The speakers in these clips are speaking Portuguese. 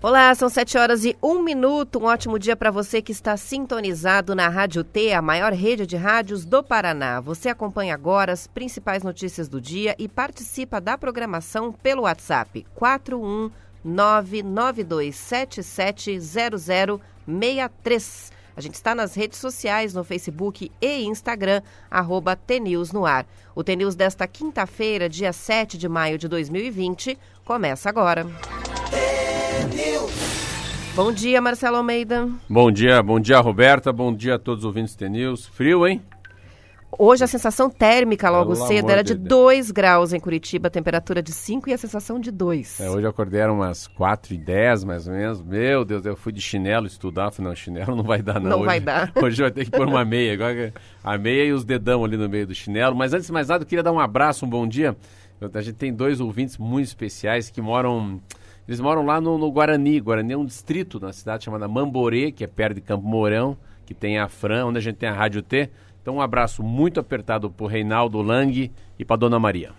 Olá, são 7 horas e 1 minuto. Um ótimo dia para você que está sintonizado na Rádio T, a maior rede de rádios do Paraná. Você acompanha agora as principais notícias do dia e participa da programação pelo WhatsApp 41992770063. A gente está nas redes sociais, no Facebook e Instagram, arroba TNews no ar. O TNews desta quinta-feira, dia 7 de maio de 2020, começa agora. Bom dia, Marcelo Almeida. Bom dia, bom dia, Roberta. Bom dia a todos os ouvintes do TNews. Frio, hein? Hoje a sensação térmica logo Pelo cedo era de 2 graus em Curitiba, temperatura de 5 e a sensação de 2. É, hoje eu acordei eram umas 4 e 10 mais ou menos. Meu Deus, eu fui de chinelo estudar. Falei, não, chinelo não vai dar não. Não hoje, vai dar. Hoje vai ter que pôr uma meia. Agora, a meia e os dedão ali no meio do chinelo. Mas antes de mais nada, eu queria dar um abraço, um bom dia. A gente tem dois ouvintes muito especiais que moram... Eles moram lá no, no Guarani. Guarani é um distrito na cidade chamada Mamborê, que é perto de Campo Mourão, que tem a Fran, onde a gente tem a Rádio T. Então, um abraço muito apertado para o Reinaldo Lang e para Dona Maria.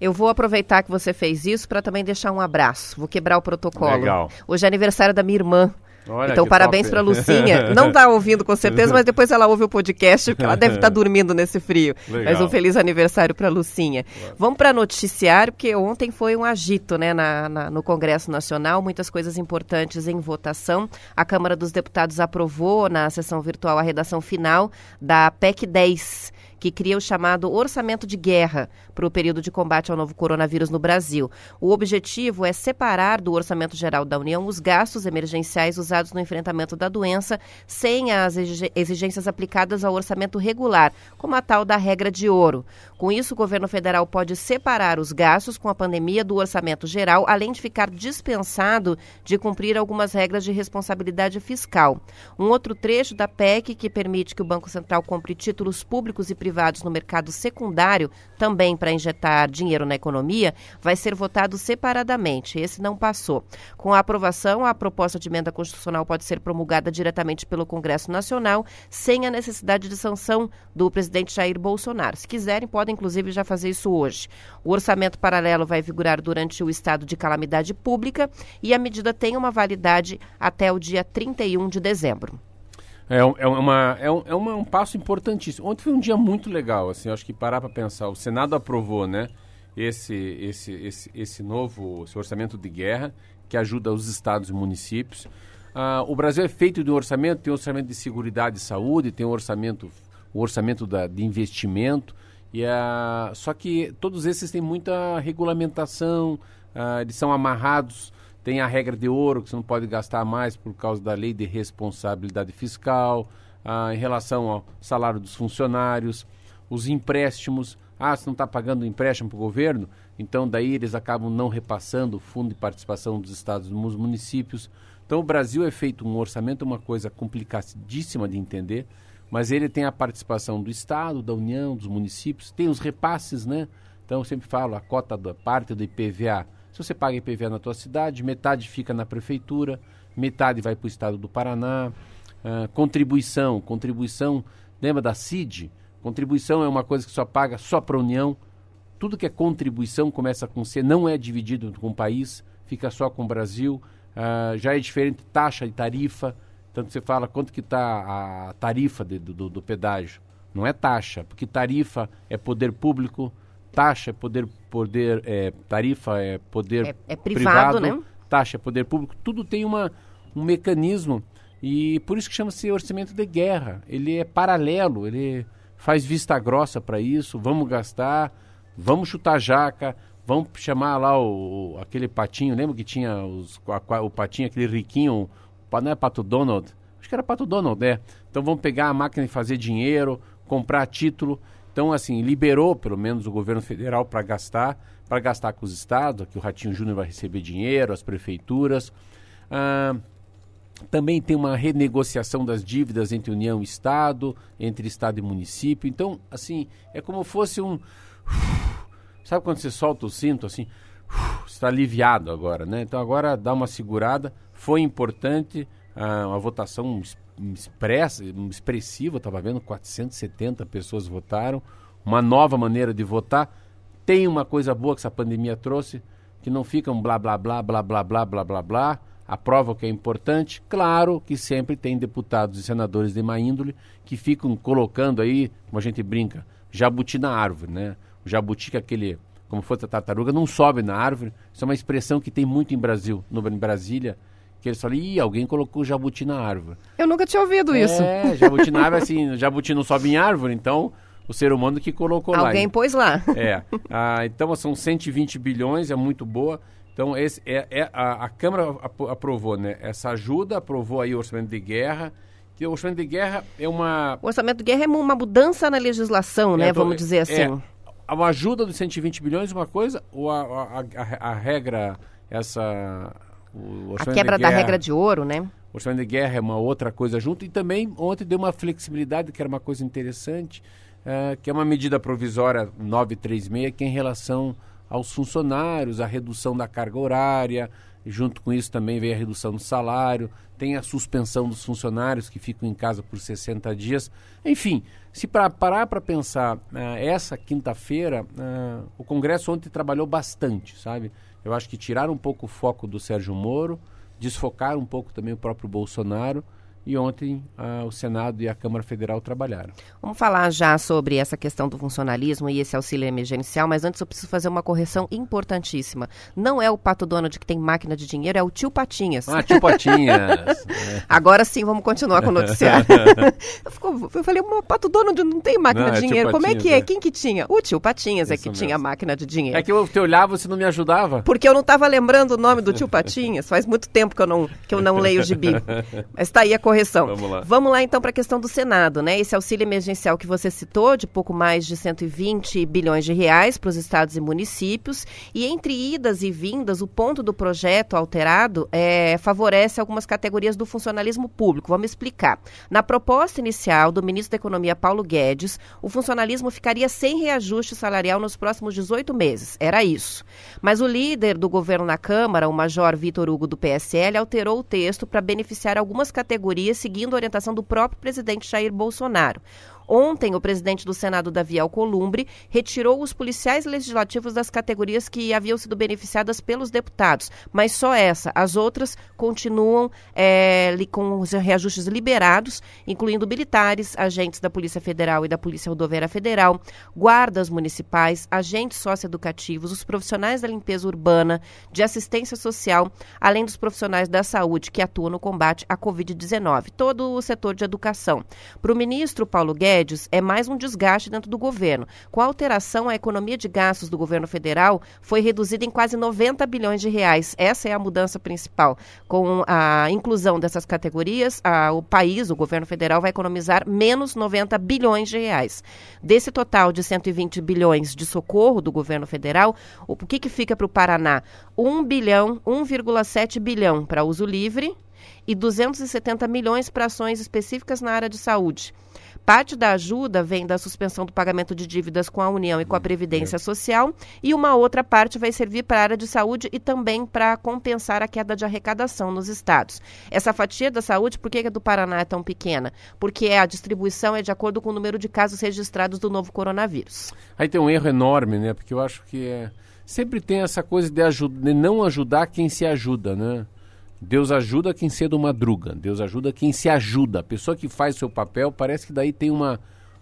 Eu vou aproveitar que você fez isso para também deixar um abraço. Vou quebrar o protocolo. Legal. Hoje é aniversário da minha irmã. Olha então, parabéns para Lucinha. Não está ouvindo com certeza, mas depois ela ouve o podcast, porque ela deve estar tá dormindo nesse frio. Legal. Mas um feliz aniversário para Lucinha. Claro. Vamos para noticiário, porque ontem foi um agito né, na, na, no Congresso Nacional, muitas coisas importantes em votação. A Câmara dos Deputados aprovou na sessão virtual a redação final da PEC 10 que cria o chamado orçamento de guerra para o período de combate ao novo coronavírus no Brasil. O objetivo é separar do orçamento geral da União os gastos emergenciais usados no enfrentamento da doença, sem as exigências aplicadas ao orçamento regular, como a tal da regra de ouro. Com isso, o governo federal pode separar os gastos com a pandemia do orçamento geral, além de ficar dispensado de cumprir algumas regras de responsabilidade fiscal. Um outro trecho da PEC que permite que o Banco Central compre títulos públicos e privados privados no mercado secundário, também para injetar dinheiro na economia, vai ser votado separadamente. Esse não passou. Com a aprovação, a proposta de emenda constitucional pode ser promulgada diretamente pelo Congresso Nacional, sem a necessidade de sanção do presidente Jair Bolsonaro. Se quiserem, podem inclusive já fazer isso hoje. O orçamento paralelo vai vigorar durante o estado de calamidade pública e a medida tem uma validade até o dia 31 de dezembro. É, é, uma, é, um, é uma, um passo importantíssimo. Ontem foi um dia muito legal, assim, acho que parar para pensar. O Senado aprovou, né, esse, esse, esse, esse novo esse orçamento de guerra que ajuda os estados e municípios. Ah, o Brasil é feito de um orçamento, tem um orçamento de segurança e saúde, tem um orçamento, um orçamento da, de investimento, e, ah, só que todos esses têm muita regulamentação, ah, eles são amarrados tem a regra de ouro, que você não pode gastar mais por causa da lei de responsabilidade fiscal, ah, em relação ao salário dos funcionários, os empréstimos. Ah, você não está pagando empréstimo para o governo, então daí eles acabam não repassando o fundo de participação dos estados dos municípios. Então o Brasil é feito um orçamento, uma coisa complicadíssima de entender, mas ele tem a participação do Estado, da União, dos municípios, tem os repasses, né? Então eu sempre falo, a cota da parte do IPVA se você paga IPVA na tua cidade, metade fica na prefeitura, metade vai para o estado do Paraná. Uh, contribuição, contribuição, lembra da CID? Contribuição é uma coisa que só paga só para a União. Tudo que é contribuição começa com C, não é dividido com o país, fica só com o Brasil. Uh, já é diferente taxa e tarifa. Tanto você fala quanto que está a tarifa de, do, do pedágio. Não é taxa, porque tarifa é poder público, taxa é poder, poder é, tarifa é poder é, é privado, privado, né? taxa é poder público, tudo tem uma, um mecanismo e por isso que chama-se orçamento de guerra. Ele é paralelo, ele faz vista grossa para isso, vamos gastar, vamos chutar jaca, vamos chamar lá o, aquele patinho, lembra que tinha os, a, o patinho, aquele riquinho, não é Pato Donald? Acho que era Pato Donald, é. Então vamos pegar a máquina e fazer dinheiro, comprar título. Então, assim, liberou pelo menos o governo federal para gastar, para gastar com os estados, que o Ratinho Júnior vai receber dinheiro, as prefeituras. Ah, também tem uma renegociação das dívidas entre União e Estado, entre Estado e município. Então, assim, é como fosse um. Sabe quando você solta o cinto, assim? Está aliviado agora, né? Então, agora dá uma segurada. Foi importante ah, uma votação expressa, expressiva, estava vendo, 470 pessoas votaram. Uma nova maneira de votar. Tem uma coisa boa que essa pandemia trouxe, que não fica um blá blá blá blá blá blá blá blá blá aprova o que é importante. Claro que sempre tem deputados e senadores de má índole que ficam colocando aí, como a gente brinca, jabuti na árvore, né? O jabuti que é aquele, como fosse a tartaruga, não sobe na árvore. Isso é uma expressão que tem muito em Brasil, no, em Brasília, que eles falam, ih, alguém colocou jabuti na árvore. Eu nunca tinha ouvido é, isso. É, jabuti na árvore, assim, jabuti não sobe em árvore, então o ser humano que colocou alguém lá. Alguém pôs lá. É. Ah, então são 120 bilhões, é muito boa. Então, esse é, é a, a, Câmara aprovou né, essa ajuda, aprovou aí o orçamento de guerra, que o orçamento de guerra é uma... O orçamento de guerra é uma mudança na legislação, né, é, vamos dizer assim. É, a ajuda dos 120 bilhões uma coisa, ou a, a, a regra, essa... a quebra da regra de ouro, né? O orçamento de guerra é uma outra coisa junto, e também ontem deu uma flexibilidade, que era uma coisa interessante, uh, que é uma medida provisória 936, que é em relação aos funcionários, a redução da carga horária, junto com isso também vem a redução do salário, tem a suspensão dos funcionários que ficam em casa por 60 dias. Enfim, se pra, parar para pensar, uh, essa quinta-feira, uh, o Congresso ontem trabalhou bastante, sabe? Eu acho que tiraram um pouco o foco do Sérgio Moro, desfocaram um pouco também o próprio Bolsonaro e ontem ah, o Senado e a Câmara Federal trabalharam. Vamos falar já sobre essa questão do funcionalismo e esse auxílio emergencial, mas antes eu preciso fazer uma correção importantíssima. Não é o Pato Donald que tem máquina de dinheiro, é o tio Patinhas. Ah, tio Patinhas. Agora sim, vamos continuar com o noticiário. eu, eu falei, o Pato Donald não tem máquina não, de é dinheiro. Como é que é? é? Quem que tinha? O tio Patinhas Isso é que mesmo. tinha máquina de dinheiro. É que eu te olhava, você não me ajudava. Porque eu não estava lembrando o nome do tio Patinhas. Faz muito tempo que eu não, que eu não leio o gibi. Mas está aí a correção correção. Vamos lá. Vamos lá então para a questão do Senado, né? Esse auxílio emergencial que você citou, de pouco mais de 120 bilhões de reais para os estados e municípios. E entre idas e vindas, o ponto do projeto alterado é, favorece algumas categorias do funcionalismo público. Vamos explicar. Na proposta inicial do ministro da Economia, Paulo Guedes, o funcionalismo ficaria sem reajuste salarial nos próximos 18 meses. Era isso. Mas o líder do governo na Câmara, o Major Vitor Hugo do PSL, alterou o texto para beneficiar algumas categorias seguindo a orientação do próprio presidente Jair Bolsonaro. Ontem, o presidente do Senado, Davi Alcolumbre, retirou os policiais legislativos das categorias que haviam sido beneficiadas pelos deputados, mas só essa. As outras continuam é, com os reajustes liberados, incluindo militares, agentes da Polícia Federal e da Polícia Rodoviária Federal, guardas municipais, agentes socioeducativos, os profissionais da limpeza urbana, de assistência social, além dos profissionais da saúde que atuam no combate à Covid-19, todo o setor de educação. Para o ministro Paulo Guedes, prédios é mais um desgaste dentro do governo. Com a alteração, a economia de gastos do governo federal foi reduzida em quase 90 bilhões de reais. Essa é a mudança principal. Com a inclusão dessas categorias, a, o país, o governo federal, vai economizar menos 90 bilhões de reais. Desse total de 120 bilhões de socorro do governo federal, o, o que, que fica para o Paraná? 1 bilhão, 1,7 bilhão para uso livre e 270 milhões para ações específicas na área de saúde. Parte da ajuda vem da suspensão do pagamento de dívidas com a União e com a Previdência Social, e uma outra parte vai servir para a área de saúde e também para compensar a queda de arrecadação nos estados. Essa fatia da saúde, por que a do Paraná é tão pequena? Porque a distribuição é de acordo com o número de casos registrados do novo coronavírus. Aí tem um erro enorme, né? Porque eu acho que é... sempre tem essa coisa de, de não ajudar quem se ajuda, né? Deus ajuda quem cedo madruga. Deus ajuda quem se ajuda. A pessoa que faz seu papel parece que daí tem uma,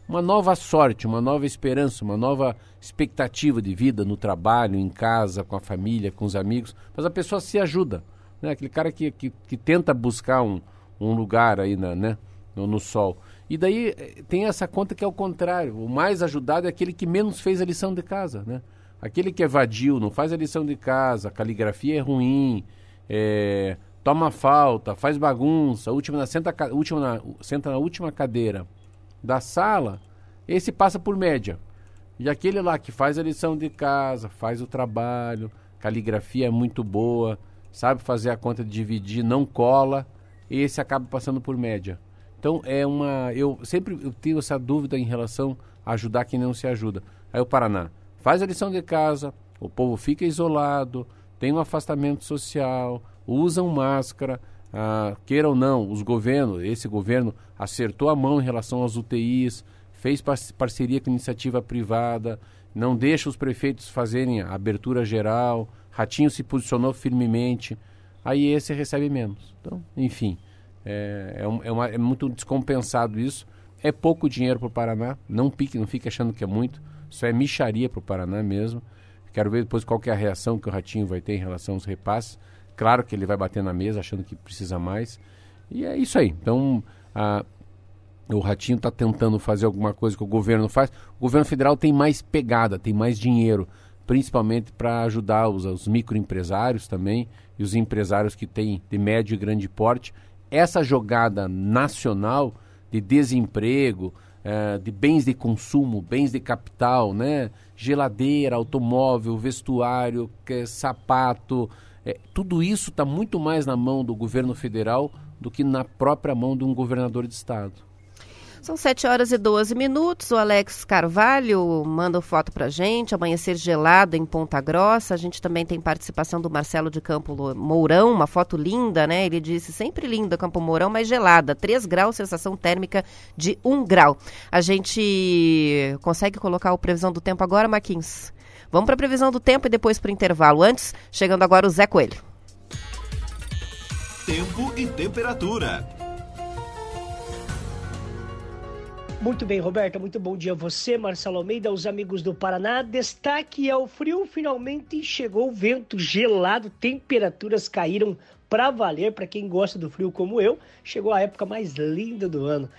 uma nova sorte, uma nova esperança, uma nova expectativa de vida no trabalho, em casa, com a família, com os amigos. Mas a pessoa se ajuda. Né? Aquele cara que, que, que tenta buscar um, um lugar aí na, né? no, no sol. E daí eh, tem essa conta que é o contrário. O mais ajudado é aquele que menos fez a lição de casa. Né? Aquele que evadiu, não faz a lição de casa, a caligrafia é ruim. É, toma falta, faz bagunça, última na, senta, última na, senta na última cadeira da sala, esse passa por média. E aquele lá que faz a lição de casa, faz o trabalho, caligrafia é muito boa, sabe fazer a conta de dividir, não cola, esse acaba passando por média. Então é uma. Eu sempre eu tenho essa dúvida em relação a ajudar quem não se ajuda. Aí o Paraná faz a lição de casa, o povo fica isolado, tem um afastamento social, usam máscara, ah, queira ou não, os governos, esse governo acertou a mão em relação às UTIs, fez parceria com iniciativa privada, não deixa os prefeitos fazerem a abertura geral, Ratinho se posicionou firmemente, aí esse recebe menos. Então, enfim, é, é, é, uma, é muito descompensado isso. É pouco dinheiro para o Paraná, não pique, não fique achando que é muito, isso é micharia para o Paraná mesmo. Quero ver depois qual é a reação que o Ratinho vai ter em relação aos repasses. Claro que ele vai bater na mesa achando que precisa mais. E é isso aí. Então, a, o Ratinho está tentando fazer alguma coisa que o governo faz. O governo federal tem mais pegada, tem mais dinheiro, principalmente para ajudar os, os microempresários também e os empresários que têm de médio e grande porte. Essa jogada nacional de desemprego, é, de bens de consumo, bens de capital, né? geladeira, automóvel, vestuário, sapato, é, tudo isso está muito mais na mão do governo federal do que na própria mão de um governador de estado. São 7 horas e 12 minutos. O Alex Carvalho manda foto pra gente. Amanhecer gelado em Ponta Grossa. A gente também tem participação do Marcelo de Campo Mourão, uma foto linda, né? Ele disse sempre linda Campo Mourão, mas gelada. 3 graus, sensação térmica de 1 grau. A gente consegue colocar a previsão do tempo agora, Marquinhos? Vamos para a previsão do tempo e depois para o intervalo. Antes, chegando agora o Zé Coelho. Tempo e temperatura. Muito bem, Roberta, muito bom dia a você, Marcelo Almeida, aos amigos do Paraná. Destaque ao frio, finalmente chegou o vento gelado, temperaturas caíram para valer para quem gosta do frio como eu. Chegou a época mais linda do ano.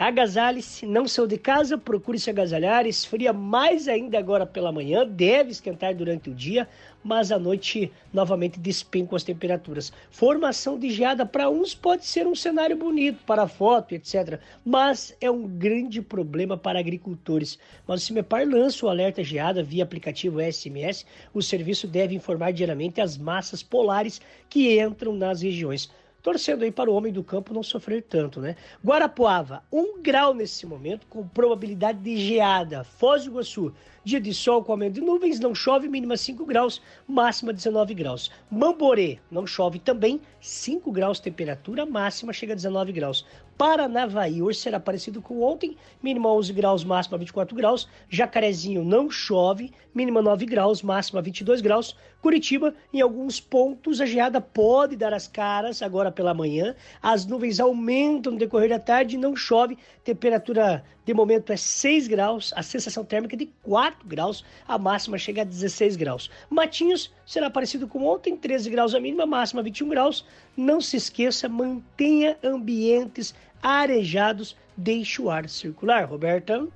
Agasalhe-se, não saiu de casa, procure se agasalhar, esfria mais ainda agora pela manhã, deve esquentar durante o dia, mas à noite novamente despencam as temperaturas. Formação de geada para uns pode ser um cenário bonito para foto, etc, mas é um grande problema para agricultores. Mas o CIMEPAR lança o alerta geada via aplicativo SMS, o serviço deve informar diariamente as massas polares que entram nas regiões torcendo aí para o homem do campo não sofrer tanto, né? Guarapuava, um grau nesse momento, com probabilidade de geada. Foz do Iguaçu, dia de sol com aumento de nuvens, não chove, mínima 5 graus, máxima 19 graus. Mamborê, não chove também, 5 graus temperatura, máxima chega a 19 graus. Paranavaí, hoje será parecido com ontem, mínima 11 graus, máxima 24 graus. Jacarezinho não chove, mínima 9 graus, máxima 22 graus. Curitiba, em alguns pontos, a geada pode dar as caras agora pela manhã. As nuvens aumentam no decorrer da tarde, não chove. Temperatura momento é 6 graus, a sensação térmica é de 4 graus, a máxima chega a 16 graus. Matinhos será parecido com ontem, 13 graus a mínima, máxima 21 graus. Não se esqueça, mantenha ambientes arejados, deixe o ar circular. Roberta?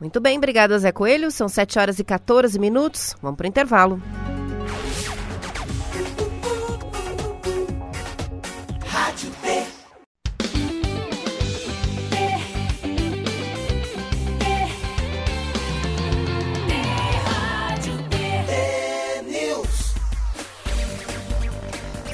Muito bem, obrigada Zé Coelho. São 7 horas e 14 minutos. Vamos para o intervalo.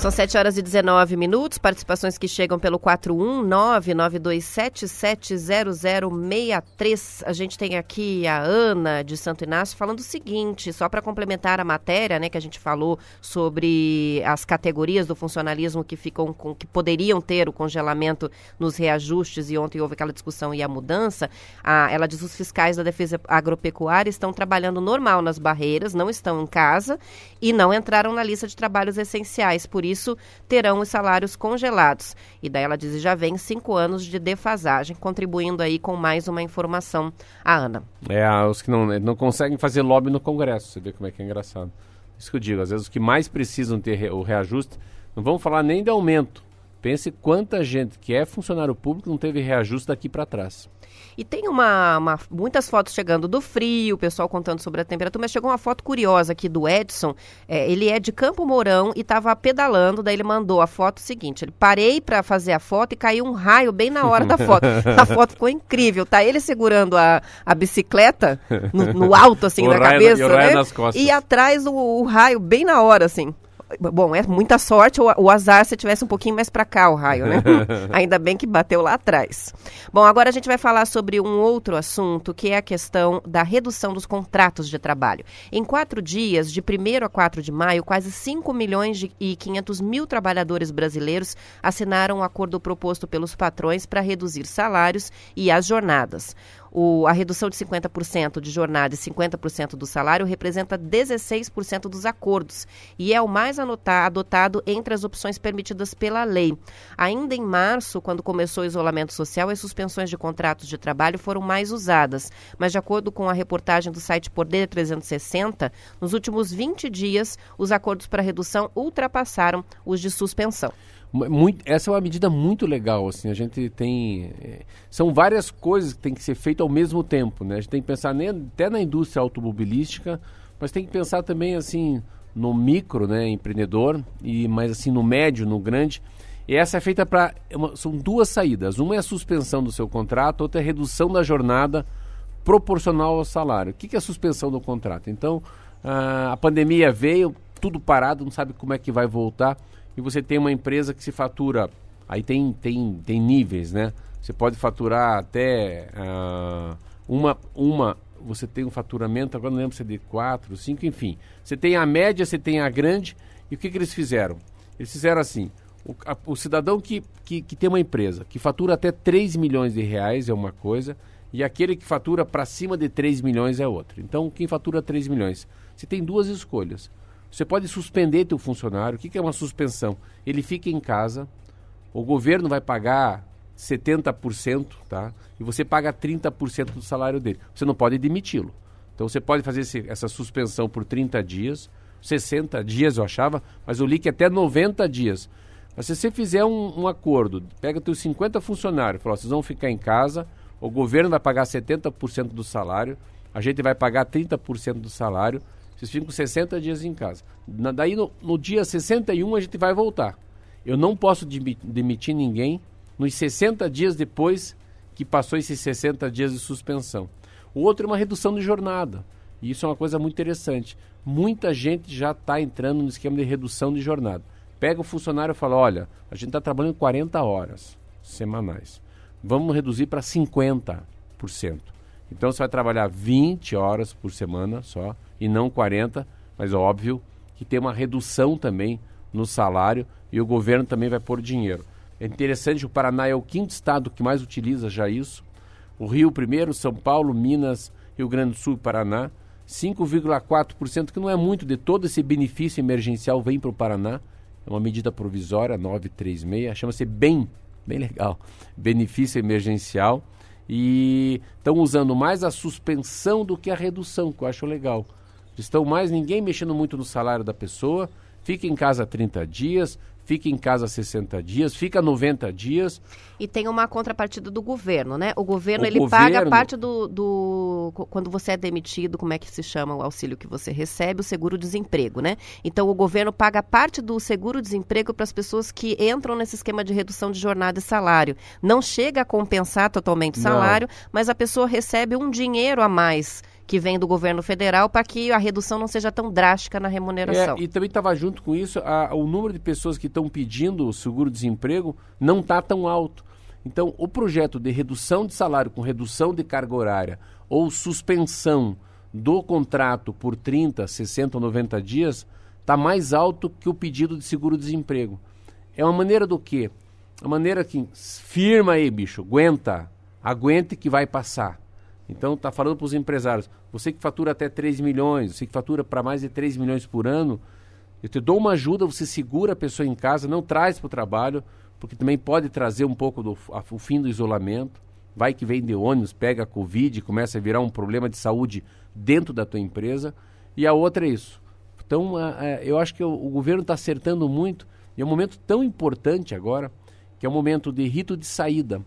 São 7 horas e 19 minutos. Participações que chegam pelo 41992770063. A gente tem aqui a Ana de Santo Inácio falando o seguinte, só para complementar a matéria, né, que a gente falou sobre as categorias do funcionalismo que ficam com que poderiam ter o congelamento nos reajustes e ontem houve aquela discussão e a mudança. A, ela diz os fiscais da defesa agropecuária estão trabalhando normal nas barreiras, não estão em casa e não entraram na lista de trabalhos essenciais. Por isso isso, terão os salários congelados. E daí ela diz, já vem cinco anos de defasagem, contribuindo aí com mais uma informação. A Ana. É, os que não, não conseguem fazer lobby no Congresso, você vê como é que é engraçado. Isso que eu digo, às vezes os que mais precisam ter o reajuste, não vamos falar nem de aumento, Pense quanta gente que é funcionário público não teve reajuste daqui para trás. E tem uma, uma, muitas fotos chegando do frio, o pessoal contando sobre a temperatura, mas chegou uma foto curiosa aqui do Edson. É, ele é de Campo Mourão e estava pedalando, daí ele mandou a foto seguinte. Ele parei para fazer a foto e caiu um raio bem na hora da foto. a foto ficou incrível. Tá ele segurando a, a bicicleta no, no alto, assim, O da raio- cabeça, e né? E atrás o, o raio bem na hora, assim. Bom, é muita sorte o, o azar se tivesse um pouquinho mais para cá o raio, né? Ainda bem que bateu lá atrás. Bom, agora a gente vai falar sobre um outro assunto, que é a questão da redução dos contratos de trabalho. Em quatro dias, de 1 a 4 de maio, quase 5 milhões de- e 500 mil trabalhadores brasileiros assinaram um acordo proposto pelos patrões para reduzir salários e as jornadas. O- a redução de 50% de jornada e 50% do salário representa 16% dos acordos e é o mais adotado entre as opções permitidas pela lei. Ainda em março, quando começou o isolamento social, as suspensões de contratos de trabalho foram mais usadas. Mas, de acordo com a reportagem do site Poder 360, nos últimos 20 dias, os acordos para redução ultrapassaram os de suspensão. Mu- muito- essa é uma medida muito legal, assim, a gente tem... eh, são várias coisas que tem que ser feitas ao mesmo tempo, né? A gente tem que pensar nem, até na indústria automobilística, mas tem que pensar também, assim, no micro, né, empreendedor, e mas assim, no médio, no grande. E essa é feita para... São duas saídas. Uma é a suspensão do seu contrato, outra é a redução da jornada proporcional ao salário. O que que é a suspensão do contrato? Então, ah, a pandemia veio, tudo parado, não sabe como é que vai voltar, e você tem uma empresa que se fatura, aí tem, tem, tem níveis, né? Você pode faturar até ah, uma, uma, você tem um faturamento, agora não lembro se é de quatro, cinco, enfim. Você tem a média, você tem a grande, e o que, que eles fizeram? Eles fizeram assim, o, a- o cidadão que, que, que tem uma empresa, que fatura até 3 milhões de reais é uma coisa, e aquele que fatura para cima de 3 milhões é outra. Então, quem fatura 3 milhões? Você tem duas escolhas. Você pode suspender teu funcionário. O que que é uma suspensão? Ele fica em casa, o governo vai pagar 70%, tá? E você paga 30% do salário dele. Você não pode demiti-lo. Então você pode fazer esse- essa suspensão por 30 dias, 60 dias eu achava, mas eu li que até 90 dias. Mas se você fizer um, um acordo, pega teus 50 funcionários, fala, ó, vocês vão ficar em casa, o governo vai pagar 70% do salário, a gente vai pagar 30% do salário, vocês ficam 60 dias em casa. Na- daí no, no dia 61 a gente vai voltar. Eu não posso demi- demitir ninguém nos 60 dias depois que passou esses 60 dias de suspensão. O outro é uma redução de jornada. E isso é uma coisa muito interessante. Muita gente já está entrando no esquema de redução de jornada. Pega o funcionário e fala: olha, a gente está trabalhando 40 horas semanais. Vamos reduzir para 50%. Então você vai trabalhar 20 horas por semana só, e não 40, mas é óbvio que tem uma redução também no salário e o governo também vai pôr dinheiro. É interessante o Paraná é o quinto estado que mais utiliza já isso. O Rio primeiro, São Paulo, Minas, Rio Grande do Sul e Paraná. 5,4%, que não é muito de todo esse benefício emergencial, vem para o Paraná. É uma medida provisória, 936, chama-se BEM, bem legal, benefício emergencial. E estão usando mais a suspensão do que a redução, que eu acho legal. Estão mais ninguém mexendo muito no salário da pessoa, fica em casa 30 dias, fica em casa 60 dias, fica 90 dias. E tem uma contrapartida do governo, né? O governo, O ele governo- paga parte do, do... Quando você é demitido, como é que se chama o auxílio que você recebe? O seguro-desemprego, né? Então, o governo paga parte do seguro-desemprego para as pessoas que entram nesse esquema de redução de jornada e salário. Não chega a compensar totalmente o Não. salário, mas a pessoa recebe um dinheiro a mais que vem do governo federal para que a redução não seja tão drástica na remuneração. É, e também estava junto com isso, a- o número de pessoas que estão pedindo o seguro-desemprego não está tão alto. Então, o projeto de redução de salário com redução de carga horária ou suspensão do contrato por 30, 60 ou 90 dias está mais alto que o pedido de seguro-desemprego. É uma maneira do quê? A maneira que firma aí, bicho, aguenta, aguente que vai passar. Então tá falando para os empresários, você que fatura até 3 milhões, você que fatura para mais de 3 milhões por ano, eu te dou uma ajuda, você segura a pessoa em casa, não traz para o trabalho, porque também pode trazer um pouco do a- o fim do isolamento. Vai que vem de ônibus, pega a Covid, começa a virar um problema de saúde dentro da tua empresa. E a outra é isso. Então, a- a- eu acho que o, o governo está acertando muito. E é um momento tão importante agora que é o momento de rito de saída.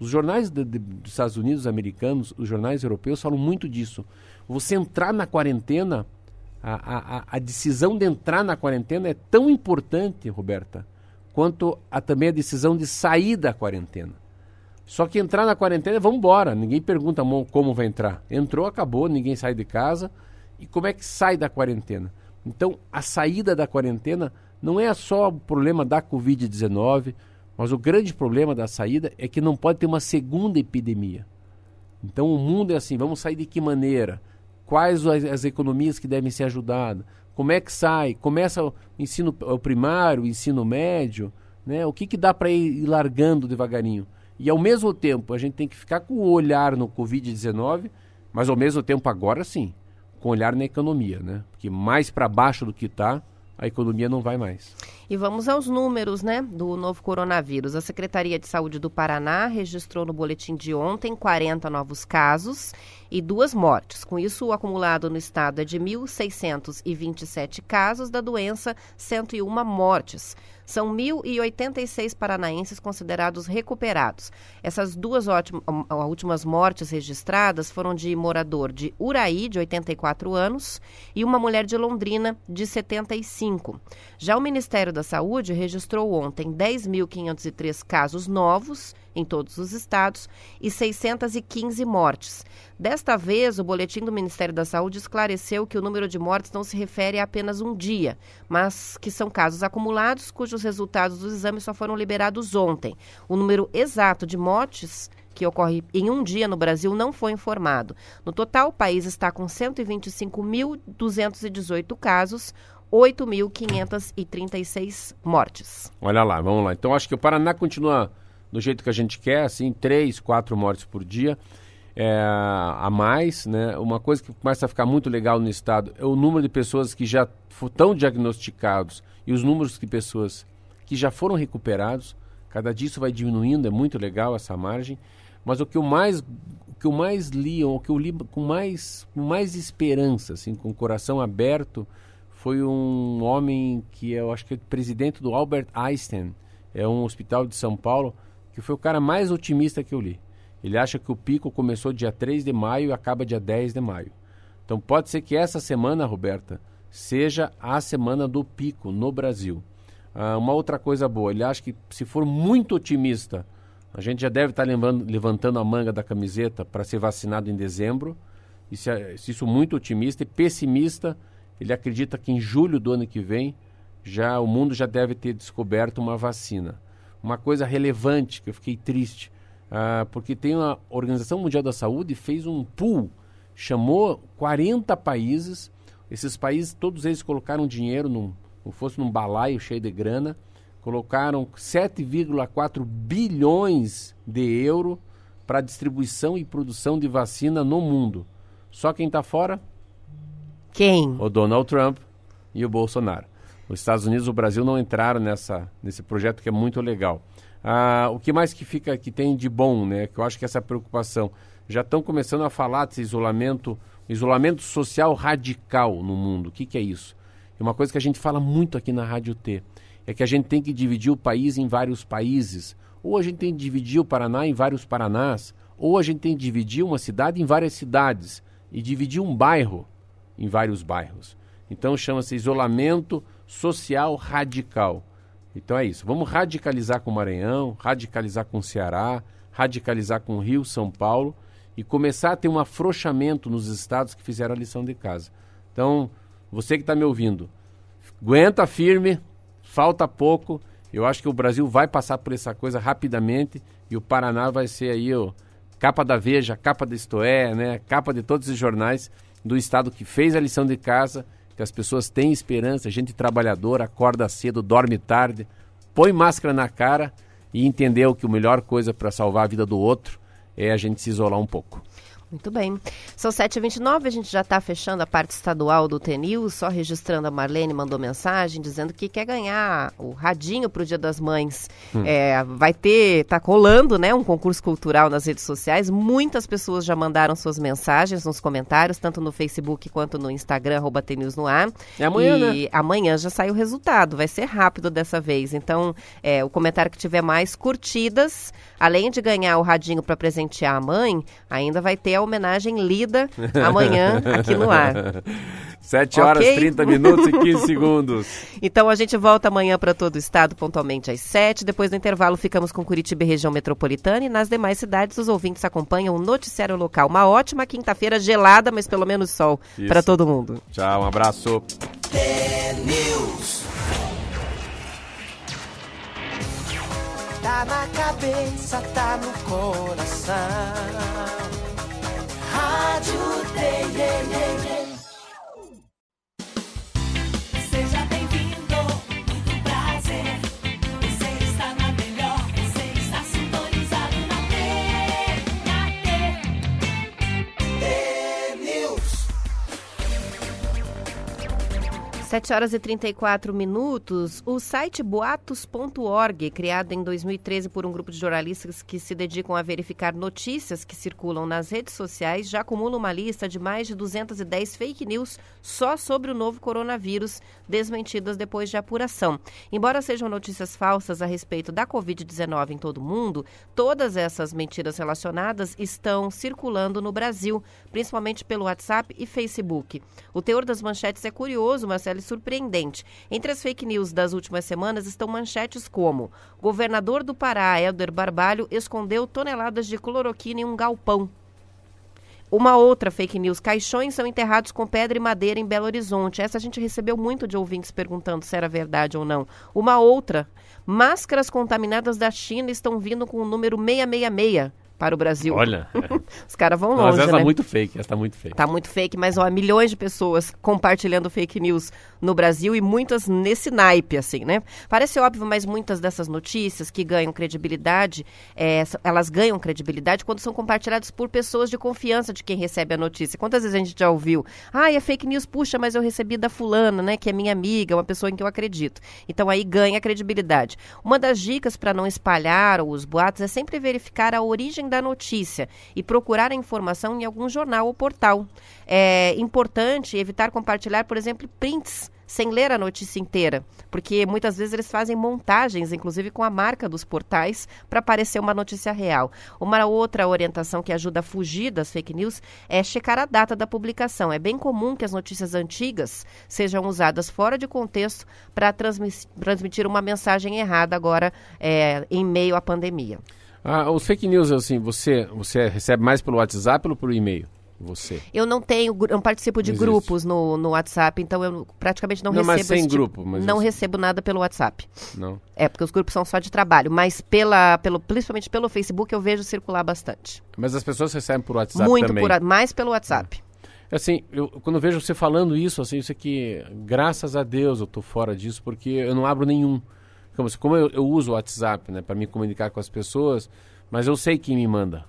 Os jornais de, de, dos Estados Unidos, americanos, os jornais europeus falam muito disso. Você entrar na quarentena, a, a, a decisão de entrar na quarentena é tão importante, Roberta, quanto a, também a decisão de sair da quarentena. Só que entrar na quarentena, vamos embora. Ninguém pergunta como vai entrar. Entrou, acabou, ninguém sai de casa. E como é que sai da quarentena? Então, a saída da quarentena não é só o problema da Covid-19, mas o grande problema da saída é que não pode ter uma segunda epidemia. Então, o mundo é assim: vamos sair de que maneira? Quais as, as economias que devem ser ajudadas? Como é que sai? Começa o ensino o primário, o ensino médio, né? O que, que dá para ir largando devagarinho? E ao mesmo tempo, a gente tem que ficar com o olhar no Covid-19, mas ao mesmo tempo agora sim, com olhar na economia, né? Porque mais para baixo do que está, a economia não vai mais. E vamos aos números, né, do novo coronavírus. A Secretaria de Saúde do Paraná registrou no boletim de ontem 40 novos casos e duas mortes. Com isso, o acumulado no estado é de 1.627 casos da doença, 101 mortes. São 1.086 paranaenses considerados recuperados. Essas duas últimas mortes registradas foram de morador de Uraí, de 84 anos, e uma mulher de Londrina, de 75. Já o Ministério da Saúde registrou ontem 10.503 casos novos em todos os estados e 615 mortes. Desta vez, o boletim do Ministério da Saúde esclareceu que o número de mortes não se refere a apenas um dia, mas que são casos acumulados cujos resultados dos exames só foram liberados ontem. O número exato de mortes que ocorre em um dia no Brasil não foi informado. No total, o país está com 125.218 casos, 8.536 mortes. Olha lá, vamos lá. Então acho que o Paraná continua do jeito que a gente quer, assim, três, quatro mortes por dia é, a mais, né? Uma coisa que começa a ficar muito legal no estado é o número de pessoas que já estão diagnosticados e os números de pessoas que já foram recuperados. Cada dia isso vai diminuindo, é muito legal essa margem. Mas o que eu mais, o que eu mais li, o que eu li com mais, com mais esperança, assim, com o coração aberto, foi um homem que eu acho que é presidente do Albert Einstein, é um hospital de São Paulo, que foi o cara mais otimista que eu li. Ele acha que o pico começou dia 3 de maio e acaba dia 10 de maio. Então pode ser que essa semana, Roberta, seja a semana do pico no Brasil. Ah, uma outra coisa boa, ele acha que se for muito otimista, a gente já deve estar levantando a manga da camiseta para ser vacinado em dezembro. E se, se isso muito otimista e pessimista, ele acredita que em julho do ano que vem já o mundo já deve ter descoberto uma vacina. Uma coisa relevante que eu fiquei triste ah, porque tem a Organização Mundial da Saúde fez um pool, chamou 40 países, esses países, todos eles colocaram dinheiro, num, como fosse num balaio cheio de grana, colocaram 7,4 bilhões de euro para distribuição e produção de vacina no mundo. Só quem está fora? Quem? O Donald Trump e o Bolsonaro. Os Estados Unidos e o Brasil não entraram nessa, nesse projeto que é muito legal. Ah, o que mais que fica que tem de bom, né? Que eu acho que essa preocupação já estão começando a falar desse isolamento, isolamento social radical no mundo. O que, que é isso? É uma coisa que a gente fala muito aqui na Rádio T. É que a gente tem que dividir o país em vários países. Ou a gente tem que dividir o Paraná em vários Paranás. Ou a gente tem que dividir uma cidade em várias cidades. E dividir um bairro em vários bairros. Então chama-se isolamento social radical. Então é isso. Vamos radicalizar com o Maranhão, radicalizar com o Ceará, radicalizar com o Rio, São Paulo e começar a ter um afrouxamento nos estados que fizeram a lição de casa. Então, você que está me ouvindo, aguenta firme, falta pouco. Eu acho que o Brasil vai passar por essa coisa rapidamente e o Paraná vai ser aí o capa da Veja, capa da Istoé, né, capa de todos os jornais do estado que fez a lição de casa que as pessoas têm esperança, gente trabalhadora, acorda cedo, dorme tarde, põe máscara na cara e entendeu que a melhor coisa para salvar a vida do outro é a gente se isolar um pouco. Muito bem. São 7h29, a gente já está fechando a parte estadual do TNIL, só registrando a Marlene mandou mensagem dizendo que quer ganhar o radinho para o Dia das Mães. Hum. É, vai ter, tá colando, né, um concurso cultural nas redes sociais. Muitas pessoas já mandaram suas mensagens nos comentários, tanto no Facebook quanto no Instagram, arroba TNews no ar. É amanhã, e né? amanhã já sai o resultado, vai ser rápido dessa vez. Então, é, o comentário que tiver mais curtidas, além de ganhar o radinho para presentear a mãe, ainda vai ter a homenagem lida amanhã aqui no ar. 7 horas, okay? 30 minutos e 15 segundos. Então a gente volta amanhã para todo o estado, pontualmente às 7. Depois do intervalo, ficamos com Curitiba e região metropolitana. E nas demais cidades, os ouvintes acompanham o noticiário local. Uma ótima quinta-feira gelada, mas pelo menos sol para todo mundo. Tchau, um abraço. Tá na cabeça, tá no coração. झूठे ये ये ये 7 horas e 34 minutos, o site boatos.org, criado em 2013 por um grupo de jornalistas que se dedicam a verificar notícias que circulam nas redes sociais, já acumula uma lista de mais de 210 fake news só sobre o novo coronavírus, desmentidas depois de apuração. Embora sejam notícias falsas a respeito da Covid-19 em todo o mundo, todas essas mentiras relacionadas estão circulando no Brasil, principalmente pelo WhatsApp e Facebook. O teor das manchetes é curioso, Marcelo surpreendente. Entre as fake news das últimas semanas estão manchetes como: Governador do Pará, Helder Barbalho, escondeu toneladas de cloroquina em um galpão. Uma outra fake news: caixões são enterrados com pedra e madeira em Belo Horizonte. Essa a gente recebeu muito de ouvintes perguntando se era verdade ou não. Uma outra: máscaras contaminadas da China estão vindo com o número 666 para o Brasil. Olha. Os caras vão longe, Mas essa né? tá muito fake, essa tá muito fake. Tá muito fake, mas ó, milhões de pessoas compartilhando fake news no Brasil e muitas nesse naipe, assim, né? Parece óbvio, mas muitas dessas notícias que ganham credibilidade, é, elas ganham credibilidade quando são compartilhadas por pessoas de confiança de quem recebe a notícia. Quantas vezes a gente já ouviu? Ah, é fake news, puxa, mas eu recebi da fulana, né? Que é minha amiga, uma pessoa em que eu acredito. Então aí ganha credibilidade. Uma das dicas para não espalhar os boatos é sempre verificar a origem da notícia e procurar a informação em algum jornal ou portal. É importante evitar compartilhar, por exemplo, prints sem ler a notícia inteira, porque muitas vezes eles fazem montagens, inclusive com a marca dos portais, para parecer uma notícia real. Uma outra orientação que ajuda a fugir das fake news é checar a data da publicação. É bem comum que as notícias antigas sejam usadas fora de contexto para transmitir uma mensagem errada agora é, em meio à pandemia. Ah, os fake news, assim, você, você recebe mais pelo WhatsApp ou pelo e-mail? Você. Eu não tenho, não participo de não grupos no, no WhatsApp, então eu praticamente não, não recebo. Mas sem tipo, grupo, mas não recebo nada pelo WhatsApp. Não. É porque os grupos são só de trabalho, mas pela, pelo, principalmente pelo Facebook eu vejo circular bastante. Mas as pessoas recebem por WhatsApp Muito também. Muito mais pelo WhatsApp. É. Assim, eu, quando eu vejo você falando isso, assim, isso aqui, graças a Deus eu tô fora disso, porque eu não abro nenhum. Como, como eu, eu uso o WhatsApp, né, para me comunicar com as pessoas, mas eu sei quem me manda.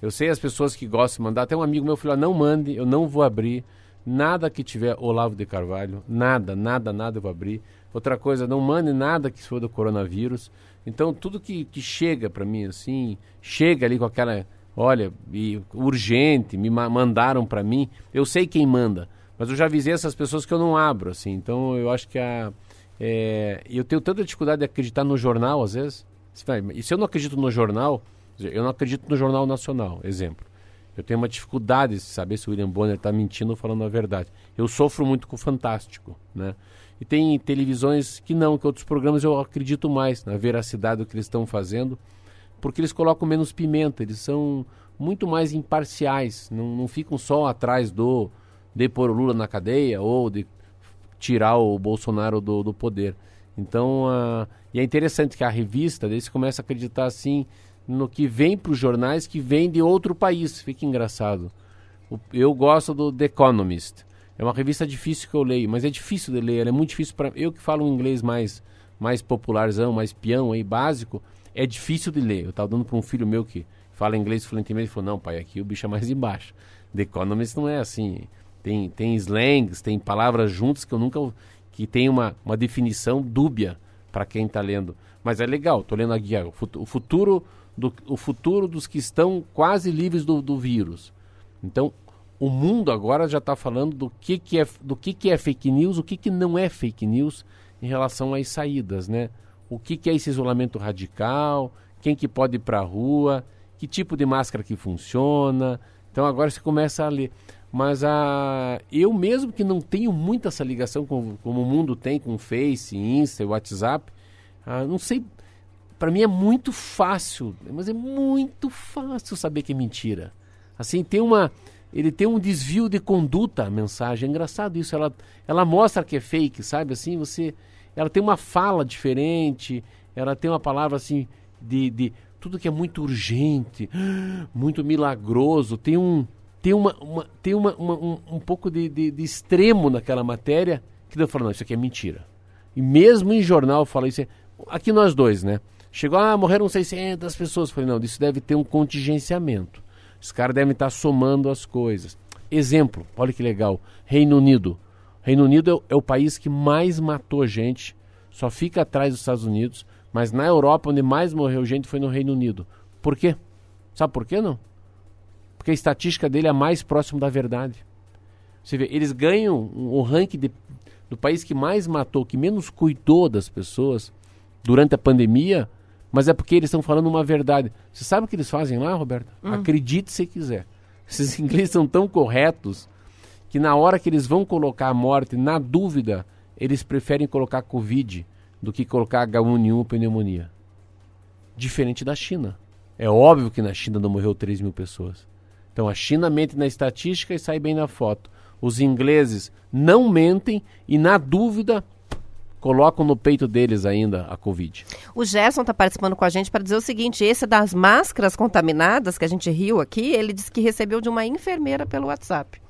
Eu sei as pessoas que gostam de mandar. Até um amigo meu falou: não mande, eu não vou abrir. Nada que tiver Olavo de Carvalho, nada, nada, nada eu vou abrir. Outra coisa, não mande nada que for do coronavírus. Então, tudo que, que chega para mim, assim, chega ali com aquela, olha, e, urgente, me ma mandaram para mim, eu sei quem manda. Mas eu já avisei essas pessoas que eu não abro, assim. Então, eu acho que a. É, eu tenho tanta dificuldade de acreditar no jornal, às vezes. E se eu não acredito no jornal, eu não acredito no Jornal Nacional, exemplo. Eu tenho uma dificuldade de saber se o William Bonner está mentindo ou falando a verdade. Eu sofro muito com o Fantástico, né? E tem televisões que não, que outros programas eu acredito mais na veracidade do que eles estão fazendo, porque eles colocam menos pimenta, eles são muito mais imparciais, não, não ficam só atrás do de pôr o Lula na cadeia ou de tirar o Bolsonaro do, do poder. Então, e é interessante que a revista, daí você começa a acreditar assim, no que vem para os jornais que vem de outro país. Fica engraçado. Eu gosto do The Economist. É uma revista difícil que eu leio, mas é difícil de ler. Ela é muito difícil para eu que falo um inglês mais mais popularzão, mais peão aí básico. é difícil de ler. Eu estava dando para um filho meu que fala inglês fluentemente, ele falou, não, pai, aqui o bicho é mais embaixo. The Economist não é assim. Tem, tem slangs, tem palavras juntas que eu nunca... que tem uma, uma definição dúbia para quem está lendo. Mas é legal, estou lendo aqui, o futuro, do, o futuro dos que estão quase livres do, do vírus. Então, o mundo agora já está falando do que, que é do que, que é fake news, o que, que não é fake news em relação às saídas, né? O que, que é esse isolamento radical, quem que pode ir para a rua, que tipo de máscara que funciona. Então agora você começa a ler. Mas a, eu mesmo que não tenho muito essa ligação com, como o mundo tem com Face, Insta, WhatsApp, ah, não sei, para mim é muito fácil, mas é muito fácil saber que é mentira. Assim, tem uma ele tem um desvio de conduta a mensagem. É engraçado isso. Ela, ela mostra que é fake, sabe? Assim, você. Ela tem uma fala diferente. Ela tem uma palavra assim de, de tudo que é muito urgente, muito milagroso. Tem um tem uma, uma tem uma, uma um, um, pouco de, de, de, extremo naquela matéria que eu falo, não, isso aqui é mentira. E mesmo em jornal fala isso. É, aqui nós dois, né? Chegou, ah, morreram 600 pessoas. Eu falei, não, isso deve ter um contingenciamento. Os caras devem estar somando as coisas. Exemplo, olha que legal. Reino Unido. Reino Unido é, é o país que mais matou gente, só fica atrás dos Estados Unidos, mas na Europa onde mais morreu gente foi no Reino Unido. Por quê? Sabe por quê não? Porque a estatística dele é mais próximo da verdade. Você vê, eles ganham o ranking de, do país que mais matou, que menos cuidou das pessoas durante a pandemia, mas é porque eles estão falando uma verdade. Você sabe o que eles fazem lá, Roberto? Hum. Acredite se quiser. Esses ingleses são tão corretos que na hora que eles vão colocar a morte, na dúvida, eles preferem colocar Covid do que colocar H1N1 pneumonia. Diferente da China. É óbvio que na China não morreu 3 mil pessoas. Então a China mente na estatística e sai bem na foto. Os ingleses não mentem e, na dúvida, colocam no peito deles ainda a Covid. O Gerson está participando com a gente para dizer o seguinte: esse das máscaras contaminadas que a gente riu aqui, ele disse que recebeu de uma enfermeira pelo WhatsApp.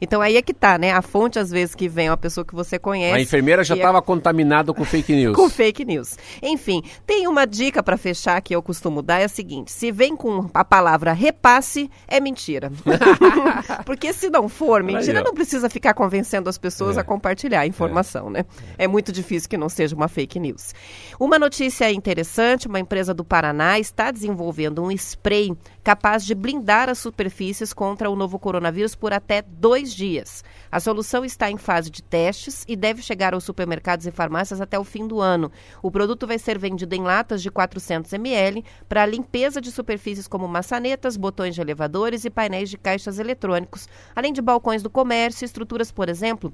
Então aí é que tá, né? A fonte, às vezes, que vem é uma pessoa que você conhece. A enfermeira já estava é... contaminada com fake news. com fake news. Enfim, tem uma dica para fechar que eu costumo dar: é a seguinte: se vem com a palavra repasse, é mentira. Porque se não for mentira, aí, não precisa ficar convencendo as pessoas é. a compartilhar a informação, é. né? É muito difícil que não seja uma fake news. Uma notícia interessante: uma empresa do Paraná está desenvolvendo um spray capaz de blindar as superfícies contra o novo coronavírus por até dois dias. A solução está em fase de testes e deve chegar aos supermercados e farmácias até o fim do ano. O produto vai ser vendido em latas de 400 ml para limpeza de superfícies como maçanetas, botões de elevadores e painéis de caixas eletrônicos, além de balcões do comércio e estruturas, por exemplo,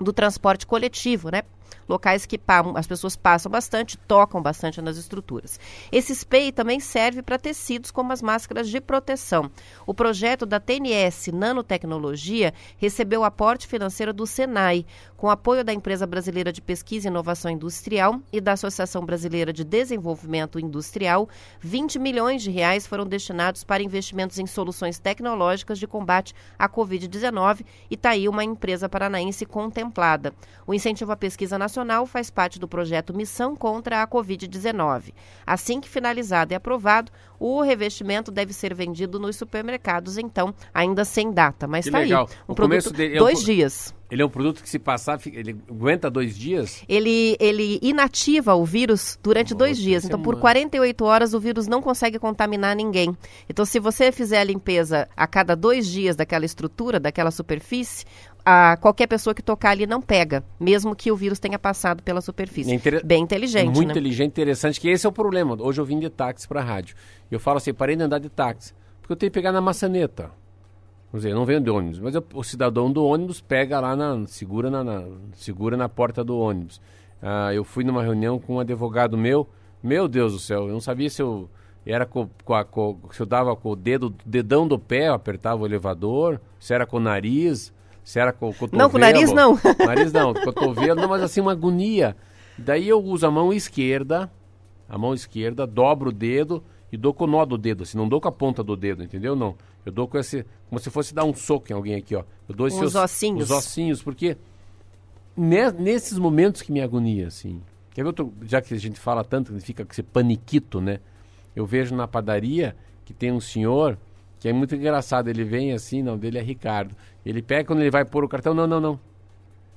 do transporte coletivo, né? Locais que as pessoas passam bastante, tocam bastante nas estruturas. Esse spray também serve para tecidos como as máscaras de proteção. O projeto da TNS Nanotecnologia recebeu aporte financeiro do Senai, com apoio da Empresa Brasileira de Pesquisa e Inovação Industrial e da Associação Brasileira de Desenvolvimento Industrial. 20 milhões de reais foram destinados para investimentos em soluções tecnológicas de combate à Covid-19 e está aí uma empresa paranaense contemplada. O incentivo à pesquisa nacional Nacional faz parte do projeto Missão contra a Covid-19. Assim que finalizado e aprovado, o revestimento deve ser vendido nos supermercados, então, ainda sem data. Mas está aí. Um o produto, dele, dois é um, dias. Ele é um produto que se passar, ele aguenta dois dias? Ele, ele inativa o vírus durante Nossa, dois dias. Então, por 48 horas, o vírus não consegue contaminar ninguém. Então, se você fizer a limpeza a cada dois dias daquela estrutura, daquela superfície, a qualquer pessoa que tocar ali não pega, mesmo que o vírus tenha passado pela superfície. É inter... Bem inteligente, Muito né? inteligente, interessante, que esse é o problema. Hoje eu vim de táxi para a rádio. E eu falo assim, parei de andar de táxi, porque eu tenho que pegar na maçaneta. Quer dizer, eu não venho de ônibus, mas eu, o cidadão do ônibus pega lá, na, segura, na, na segura na porta do ônibus. Ah, eu fui numa reunião com um advogado meu, meu Deus do céu, eu não sabia se eu era com, com, a, com, se eu dava com o dedo, dedão do pé, eu apertava o elevador, se era com o nariz, se era com o cotovelo. Não, com o nariz não. Nariz não, cotovelo, não, mas assim, uma agonia. Daí eu uso a mão esquerda, a mão esquerda, dobro o dedo e dou com o nó do dedo, assim, não dou com a ponta do dedo, entendeu? Não. Eu dou com esse, como se fosse dar um soco em alguém aqui, ó. Eu dou esses os ossinhos. Os ossinhos, porque nesses momentos que me agonia, assim. Quer ver outro, já que a gente fala tanto, que fica com esse paniquito, né? Eu vejo na padaria que tem um senhor que é muito engraçado. Ele vem assim, não, dele é Ricardo. Ele pega quando ele vai pôr o cartão, não, não, não.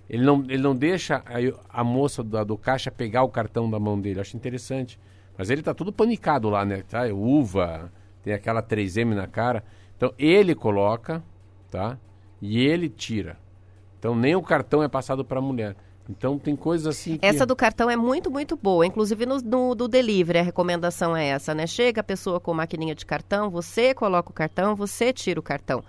Ele não, ele não deixa a, a moça do, do caixa pegar o cartão da mão dele. Eu acho interessante. Mas ele tá tudo panicado lá, né? Tá? Uva, tem aquela 3M na cara. Então ele coloca, tá? E ele tira. Então nem o cartão é passado para a mulher. Então tem coisas assim. Que... Essa do cartão é muito, muito boa. Inclusive no, no, do delivery, a recomendação é essa, né? Chega a pessoa com maquininha de cartão, você coloca o cartão, você tira o cartão.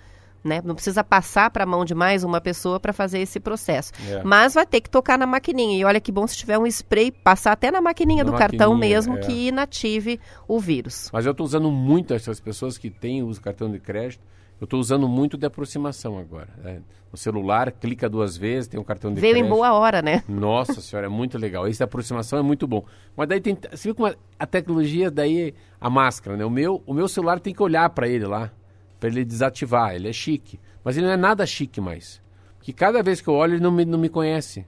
Né? Não precisa passar para a mão de mais uma pessoa para fazer esse processo. É. Mas vai ter que tocar na maquininha. E olha que bom se tiver um spray, passar até na maquininha na do maquininha, cartão mesmo, é. que inative o vírus. Mas eu estou usando muito essas pessoas que têm o cartão de crédito eu estou usando muito de aproximação agora. Né? No celular, clica duas vezes, tem um cartão de Veio crédito. em boa hora, né? Nossa senhora, é muito legal. Esse de aproximação é muito bom. Mas daí tem. Você viu como a tecnologia, daí a máscara, né? O meu, o meu celular tem que olhar para ele lá, para ele desativar. Ele é chique. Mas ele não é nada chique mais que cada vez que eu olho ele não me, não me conhece.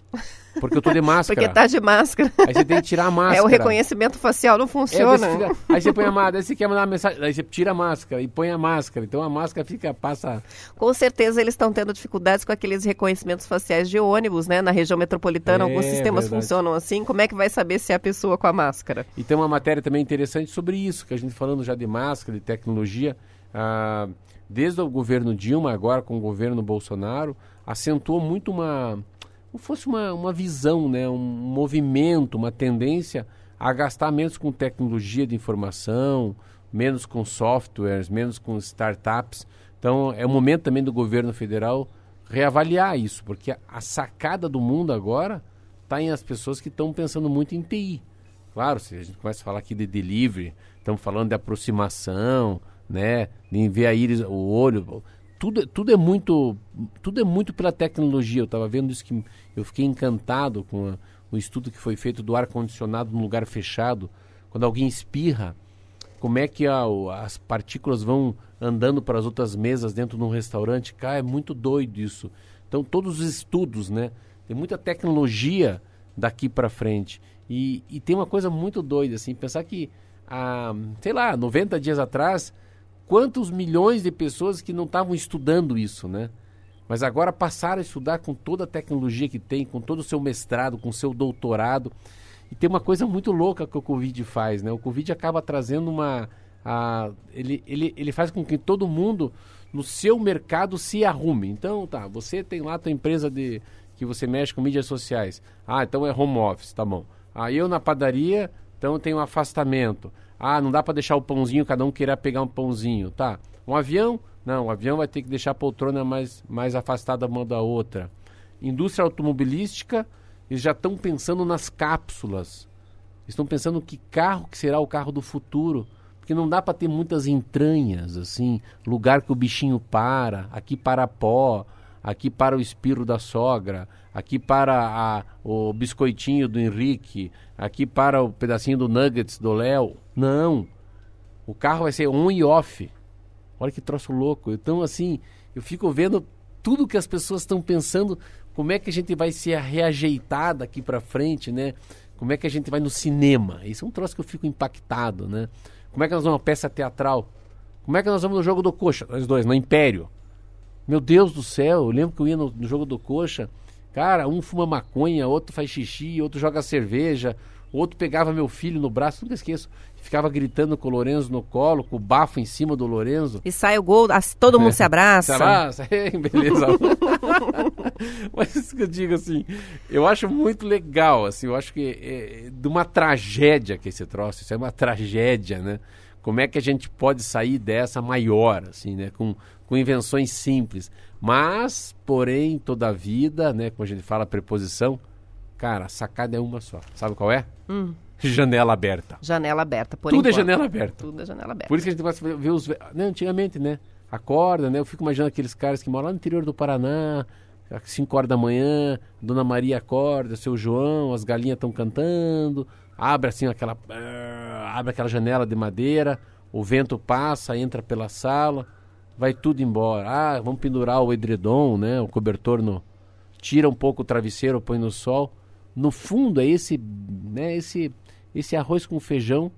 Porque eu tô de máscara. Porque tá de máscara. Aí você tem que tirar a máscara. É, o reconhecimento facial não funciona. É, aí você põe a máscara, aí você quer mandar uma mensagem, aí você tira a máscara e põe a máscara. Então a máscara fica, passa... Com certeza eles estão tendo dificuldades com aqueles reconhecimentos faciais de ônibus, né? Na região metropolitana, é, alguns sistemas verdade. funcionam assim. Como é que vai saber se é a pessoa com a máscara? E tem uma matéria também interessante sobre isso, que a gente falando já de máscara, de tecnologia, ah, desde o governo Dilma, agora com o governo Bolsonaro, acentuou muito uma como fosse uma, uma visão, né, um movimento, uma tendência a gastar menos com tecnologia de informação, menos com softwares, menos com startups. Então é o momento também do governo federal reavaliar isso, porque a, a sacada do mundo agora está em as pessoas que estão pensando muito em TI. Claro, se a gente começa a falar aqui de delivery, estamos falando de aproximação, né, de enviar a íris, o olho, tudo, tudo é muito tudo é muito pela tecnologia. Eu estava vendo isso que eu fiquei encantado com a, o estudo que foi feito do ar condicionado num lugar fechado. Quando alguém espirra, como é que a, as partículas vão andando para as outras mesas dentro de um restaurante? Cara, é muito doido isso. Então todos os estudos, né? Tem muita tecnologia daqui para frente. E, e tem uma coisa muito doida assim, pensar que há, sei lá, 90 dias atrás quantos milhões de pessoas que não estavam estudando isso, né? Mas agora passaram a estudar com toda a tecnologia que tem, com todo o seu mestrado, com o seu doutorado. E tem uma coisa muito louca que o Covid faz, né? O Covid acaba trazendo uma. A, ele, ele, ele faz com que todo mundo no seu mercado se arrume. Então, tá, você tem lá a tua empresa de que você mexe com mídias sociais. Ah, então é home office, tá bom. Aí eu na padaria, então eu tenho um afastamento. Ah, não dá para deixar o pãozinho, cada um queira pegar um pãozinho, tá? Um avião? Não, o avião vai ter que deixar a poltrona mais, mais afastada uma da outra. Indústria automobilística, eles já estão pensando nas cápsulas. Estão pensando que carro que será o carro do futuro. Porque não dá para ter muitas entranhas, assim, lugar que o bichinho para, aqui para pó, aqui para o espiro da sogra, aqui para a, o biscoitinho do Henrique, aqui para o pedacinho do nuggets do Léo. Não. O carro vai ser on e off. Olha que troço louco. Então, assim, eu fico vendo tudo que as pessoas estão pensando, como é que a gente vai ser reajeitar daqui para frente, né? Como é que a gente vai no cinema? Isso é um troço que eu fico impactado, né? Como é que nós vamos uma peça teatral? Como é que nós vamos no jogo do coxa? Nós dois, no Império. Meu Deus do céu, eu lembro que eu ia no, no jogo do coxa, cara, um fuma maconha, outro faz xixi, outro joga cerveja, outro pegava meu filho no braço, nunca esqueço, ficava gritando com o Lorenzo no colo, com o bafo em cima do Lorenzo. E sai o gol, todo mundo se abraça. se abraça, beleza. Mas isso que eu digo assim, eu acho muito legal, assim, eu acho que é, é de uma tragédia que esse troço, isso é uma tragédia, né? Como é que a gente pode sair dessa maior, assim, né? Com, com invenções simples. Mas, porém, toda a vida, né? Como a gente fala, preposição, cara, a sacada é uma só. Sabe qual é? Hum. Janela aberta. Janela aberta, por Tudo é enquanto. é janela aberta. Tudo é janela aberta. Por isso que a gente gosta de ver os... Né, antigamente, né? Acorda, né? Eu fico imaginando aqueles caras que moram lá no interior do Paraná, às 5 horas da manhã, Dona Maria acorda, seu João, as galinhas estão cantando, abre assim aquela... Abre aquela janela de madeira, o vento passa, entra pela sala vai tudo embora. Ah, vamos pendurar o edredom, né? O cobertor no. Tira um pouco o travesseiro, põe no sol. No fundo é esse, né, esse, esse arroz com feijão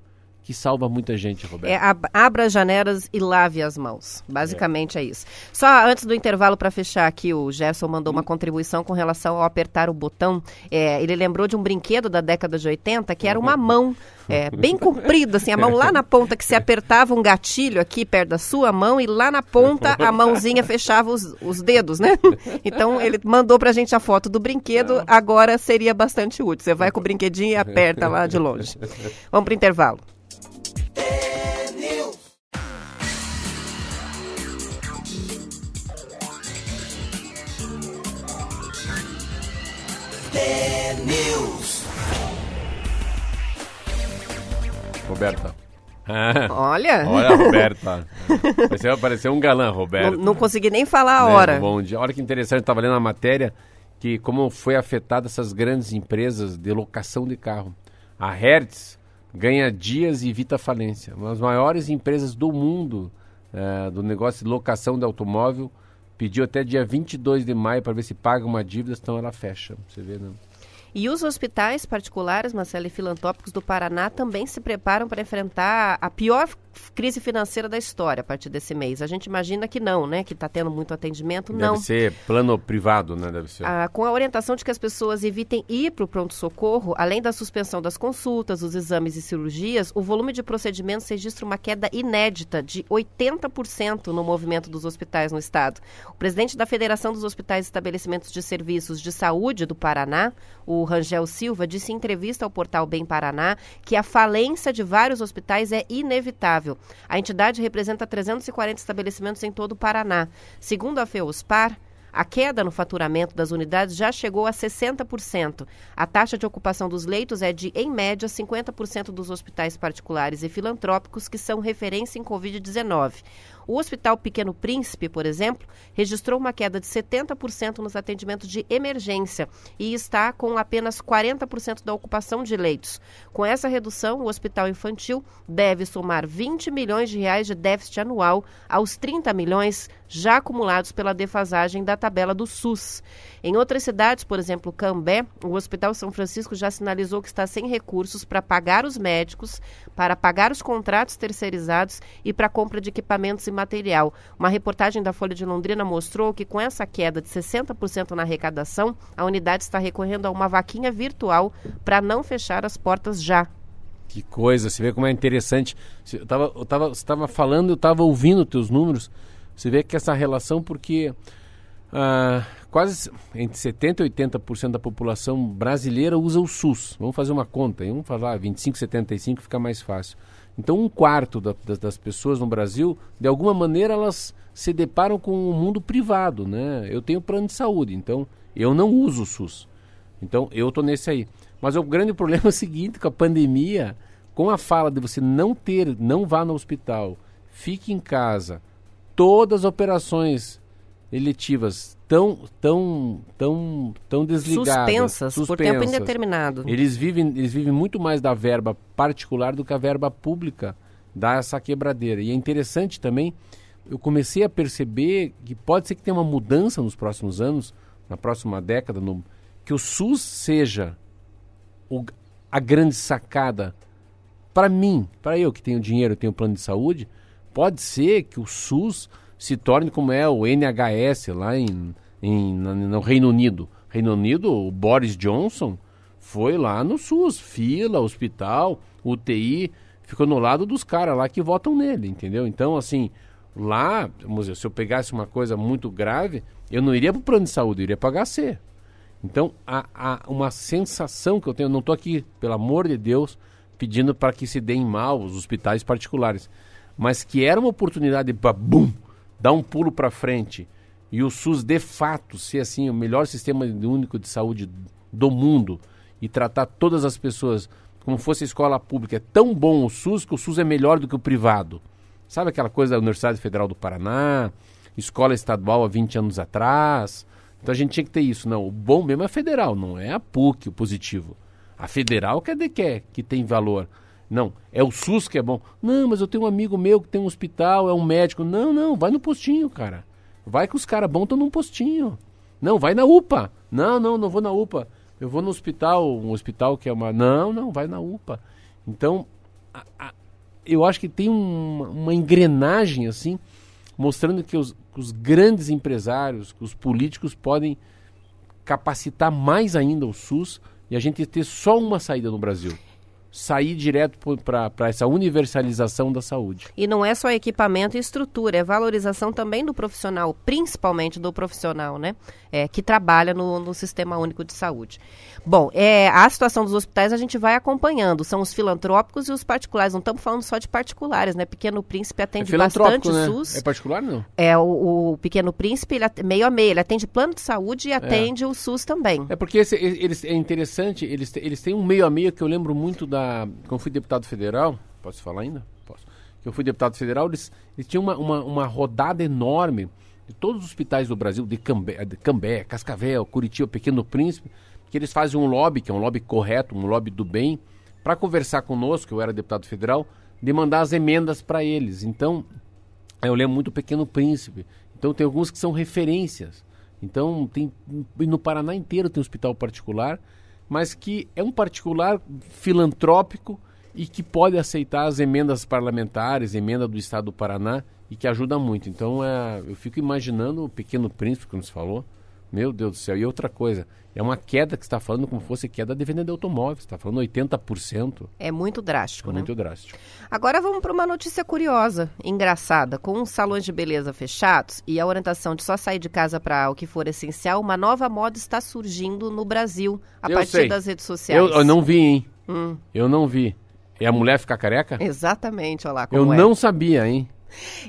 que salva muita gente, Roberto. É, ab- abra as janelas e lave as mãos. Basicamente é, isso. Só antes do intervalo, para fechar aqui, o Gerson mandou uma contribuição com relação ao apertar o botão. É, ele lembrou de um brinquedo da década de 80 que era uma mão é, bem comprida, assim, a mão lá na ponta, que se apertava um gatilho aqui perto da sua mão e lá na ponta a mãozinha fechava os, os dedos, né? Então ele mandou pra gente a foto do brinquedo, agora seria bastante útil. Você vai com o brinquedinho e aperta lá de longe. Vamos pro intervalo. Roberta. Ah, Olha, olha, Roberta. Pareceu, pareceu um galã, Roberto. não, não consegui nem falar a Né, hora. Bom dia. Olha que interessante, estava lendo a matéria que como foi afetada essas grandes empresas de locação de carro. A Hertz ganha dias e evita falência. Uma das maiores empresas do mundo eh, do negócio de locação de automóvel pediu até dia 22 de maio para ver se paga uma dívida, senão ela fecha. Você vê, não? E os hospitais particulares, Marcelo, e filantrópicos do Paraná também se preparam para enfrentar a pior crise financeira da história a partir desse mês. A gente imagina que não, né? Que está tendo muito atendimento. Deve não. ser plano privado, né? Deve ser. Ah, com a orientação de que as pessoas evitem ir para o pronto-socorro, além da suspensão das consultas, os exames e cirurgias, o volume de procedimentos registra uma queda inédita de 80% no movimento dos hospitais no estado. O presidente da Federação dos Hospitais e Estabelecimentos de Serviços de Saúde do Paraná, o Rangel Silva, disse em entrevista ao portal Bem Paraná que a falência de vários hospitais é inevitável. A entidade representa 340 estabelecimentos em todo o Paraná. Segundo a FEOSPAR, a queda no faturamento das unidades já chegou a 60%. A taxa de ocupação dos leitos é de, em média, 50% dos hospitais particulares e filantrópicos que são referência em Covid-19. O Hospital Pequeno Príncipe, por exemplo, registrou uma queda de 70% nos atendimentos de emergência e está com apenas 40% da ocupação de leitos. Com essa redução, o Hospital Infantil deve somar 20 milhões de reais de déficit anual aos 30 milhões já acumulados pela defasagem da tabela do SUS. Em outras cidades, por exemplo, Cambé, o Hospital São Francisco já sinalizou que está sem recursos para pagar os médicos, para pagar os contratos terceirizados e para compra de equipamentos e material. Uma reportagem da Folha de Londrina mostrou que com essa queda de 60% na arrecadação, a unidade está recorrendo a uma vaquinha virtual para não fechar as portas já. Que coisa, você vê como é interessante. Eu tava, eu tava, você estava falando, eu estava ouvindo teus números. Você vê que essa relação, porque ah, quase entre 70% e 80% da população brasileira usa o SUS. Vamos fazer uma conta, vamos falar 25, 75, fica mais fácil. Então, um quarto da- das- das pessoas no Brasil, de alguma maneira, elas se deparam com o mundo privado, né? Eu tenho plano de saúde, então eu não uso o SUS. Então, eu estou nesse aí. Mas o grande problema é o seguinte, com a pandemia, com a fala de você não ter, não vá no hospital, fique em casa, todas as operações eletivas tão, tão, tão, tão desligadas. Suspensas, por tempo indeterminado. Eles vivem, eles vivem muito mais da verba particular do que a verba pública dá essa quebradeira. E é interessante também, eu comecei a perceber que pode ser que tenha uma mudança nos próximos anos, na próxima década, no, que o SUS seja o- a grande sacada para mim, para eu que tenho dinheiro, tenho plano de saúde, pode ser que o SUS se torne como é o NHS lá em, em- no Reino Unido. Reino Unido, o Boris Johnson foi lá no SUS, fila, hospital, UTI, ficou no lado dos caras lá que votam nele, entendeu? Então, assim, lá, dizer, se eu pegasse uma coisa muito grave, eu não iria para o plano de saúde, eu iria para HC. Então, há, há uma sensação que eu tenho, não estou aqui, pelo amor de Deus, pedindo para que se deem mal os hospitais particulares, mas que era uma oportunidade para, bum, dar um pulo para frente e o SUS, de fato, ser assim o melhor sistema único de saúde do mundo e tratar todas as pessoas como fosse escola pública. É tão bom o SUS que o SUS é melhor do que o privado. Sabe aquela coisa da Universidade Federal do Paraná, escola estadual há 20 anos atrás? Então a gente tinha que ter isso. Não, o bom mesmo é federal, não é a PUC o positivo. A federal quer de que, que tem valor. Não, é o SUS que é bom. Não, mas eu tenho um amigo meu que tem um hospital, é um médico. Não, não, vai no postinho, cara. Vai que os caras bons estão num postinho. Não, vai na UPA. Não, não, não vou na UPA. Eu vou no hospital, um hospital que é uma. Não, não, vai na UPA. Então, a- a- eu acho que tem um, uma engrenagem assim, mostrando que os, os grandes empresários, os políticos podem capacitar mais ainda o SUS e a gente ter só uma saída no Brasil sair direto para essa universalização da saúde. E não é só equipamento e estrutura, é valorização também do profissional, principalmente do profissional, né? É, que trabalha no, no Sistema Único de Saúde. Bom, é, a situação dos hospitais a gente vai acompanhando. São os filantrópicos e os particulares. Não estamos falando só de particulares, né? Pequeno Príncipe atende é bastante né? SUS. É particular, não? É, o, o Pequeno Príncipe, ele, meio a meio, ele atende plano de saúde e atende é. o SUS também. É porque esse, eles, é interessante, eles, eles têm um meio a meio que eu lembro muito da quando fui deputado federal, posso falar ainda? Posso. Que eu fui deputado federal, eles, eles tinham uma, uma, uma rodada enorme de todos os hospitais do Brasil, de Cambé, de Cambé, Cascavel, Curitiba, Pequeno Príncipe, que eles fazem um lobby, que é um lobby correto, um lobby do bem, para conversar conosco, eu era deputado federal, de mandar as emendas para eles. Então, eu lembro muito Pequeno Príncipe. Então, tem alguns que são referências. Então, tem no Paraná inteiro tem um hospital particular mas que é um particular filantrópico e que pode aceitar as emendas parlamentares, emenda do Estado do Paraná e que ajuda muito. Então é, eu fico imaginando o Pequeno Príncipe, como você falou. Meu Deus do céu. E outra coisa, é uma queda que está falando como fosse queda de venda de automóveis. Está falando 80%. É muito drástico, é né? Muito drástico. Agora vamos para uma notícia curiosa, engraçada. Com os salões de beleza fechados e a orientação de só sair de casa para o que for essencial, uma nova moda está surgindo no Brasil a eu partir sei. das redes sociais. Eu, eu não vi, hein? Hum. Eu não vi. É a mulher ficar careca? Exatamente, olha lá como Eu é. não sabia, hein?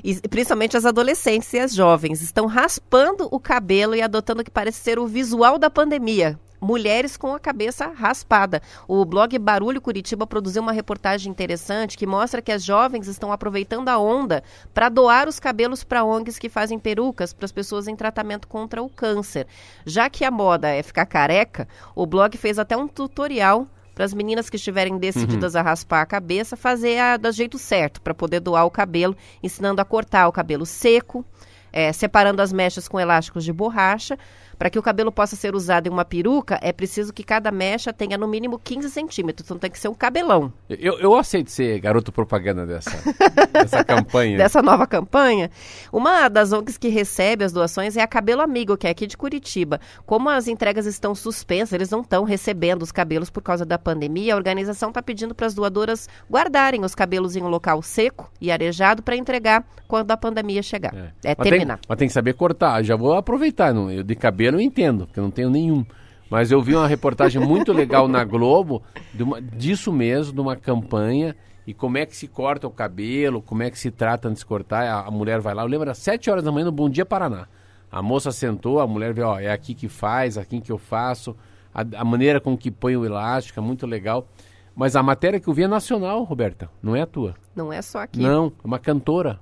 E principalmente as adolescentes e as jovens estão raspando o cabelo e adotando o que parece ser o visual da pandemia. Mulheres com a cabeça raspada. O blog Barulho Curitiba produziu uma reportagem interessante que mostra que as jovens estão aproveitando a onda para doar os cabelos para ONGs que fazem perucas para as pessoas em tratamento contra o câncer. Já que a moda é ficar careca, o blog fez até um tutorial para as meninas que estiverem decididas a raspar a cabeça, fazer a, do jeito certo, para poder doar o cabelo, ensinando a cortar o cabelo seco, é, separando as mechas com elásticos de borracha. Para que o cabelo possa ser usado em uma peruca, é preciso que cada mecha tenha no mínimo 15 centímetros, então tem que ser um cabelão. Eu, eu aceito ser garoto propaganda dessa, dessa campanha. Dessa nova campanha. Uma das ONGs que recebe as doações é a Cabelo Amigo, que é aqui de Curitiba. Como as entregas estão suspensas, eles não estão recebendo os cabelos por causa da pandemia, a organização está pedindo para as doadoras guardarem os cabelos em um local seco e arejado para entregar quando a pandemia chegar. É, é mas terminar. Tem, mas tem que saber cortar. Já vou aproveitar. Não, eu de cabelo eu entendo, porque eu não tenho nenhum. Mas eu vi uma reportagem muito legal na Globo uma, disso mesmo, de uma campanha e como é que se corta o cabelo, como é que se trata antes de cortar. A, a mulher vai lá, eu lembro, às 7 horas da manhã no Bom Dia Paraná. A moça sentou, a mulher vê, ó, é aqui que faz, aqui que eu faço, a, a maneira com que põe o elástico, é muito legal. Mas a matéria que eu vi é nacional, Roberta, não é a tua. Não é só aqui. Não, é uma cantora.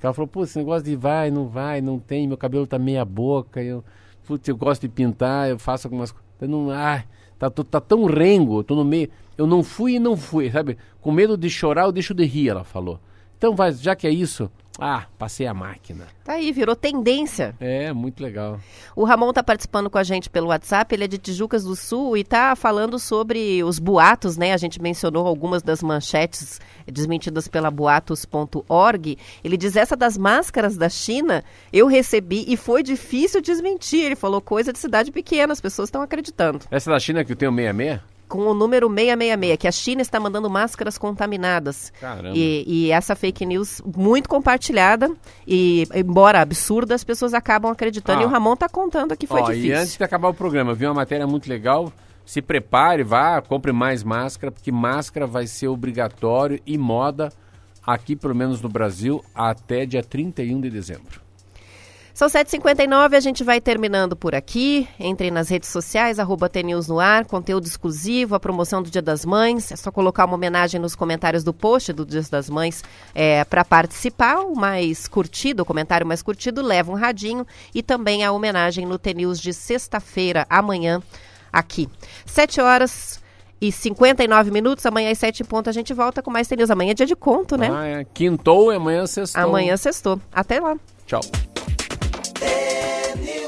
Ela falou, pô, esse negócio de vai, não vai, não tem, meu cabelo tá meia boca, eu, putz, eu gosto de pintar, eu faço algumas coisas. Não, ah, tá, tô, tá tão rengo, tô no meio. Eu não fui e não fui, sabe? Com medo de chorar, eu deixo de rir, ela falou. Então, vai, já que é isso, ah, passei a máquina. Tá aí, virou tendência. É, muito legal. O Ramon tá participando com a gente pelo WhatsApp, ele é de Tijucas do Sul e tá falando sobre os boatos, né? A gente mencionou algumas das manchetes desmentidas pela boatos.org. Ele diz essa das máscaras da China, eu recebi e foi difícil desmentir. Ele falou coisa de cidade pequena, as pessoas estão acreditando. Essa da China que eu tenho 66? Com o número 666, que a China está mandando máscaras contaminadas. Caramba. E, e essa fake news muito compartilhada, e embora absurda, as pessoas acabam acreditando. Ah. E o Ramon está contando que foi Ó, difícil. E antes de acabar o programa, vi uma matéria muito legal. Se prepare, vá, compre mais máscara, porque máscara vai ser obrigatório e moda aqui, pelo menos no Brasil, até dia 31 de dezembro. São 7h59, a gente vai terminando por aqui. Entrem nas redes sociais, arroba TNews no ar, conteúdo exclusivo, a promoção do Dia das Mães. É só colocar uma homenagem nos comentários do post do Dia das Mães é, para participar. O mais curtido, o comentário mais curtido, leva um radinho. E também a homenagem no TNews de sexta-feira, amanhã, aqui. 7 horas e 59 minutos. Amanhã às 7 em ponto a gente volta com mais TNews. Amanhã é dia de conto, né? Ah, é. Quintou e amanhã sextou. Amanhã sextou. Até lá. Tchau. Anyone.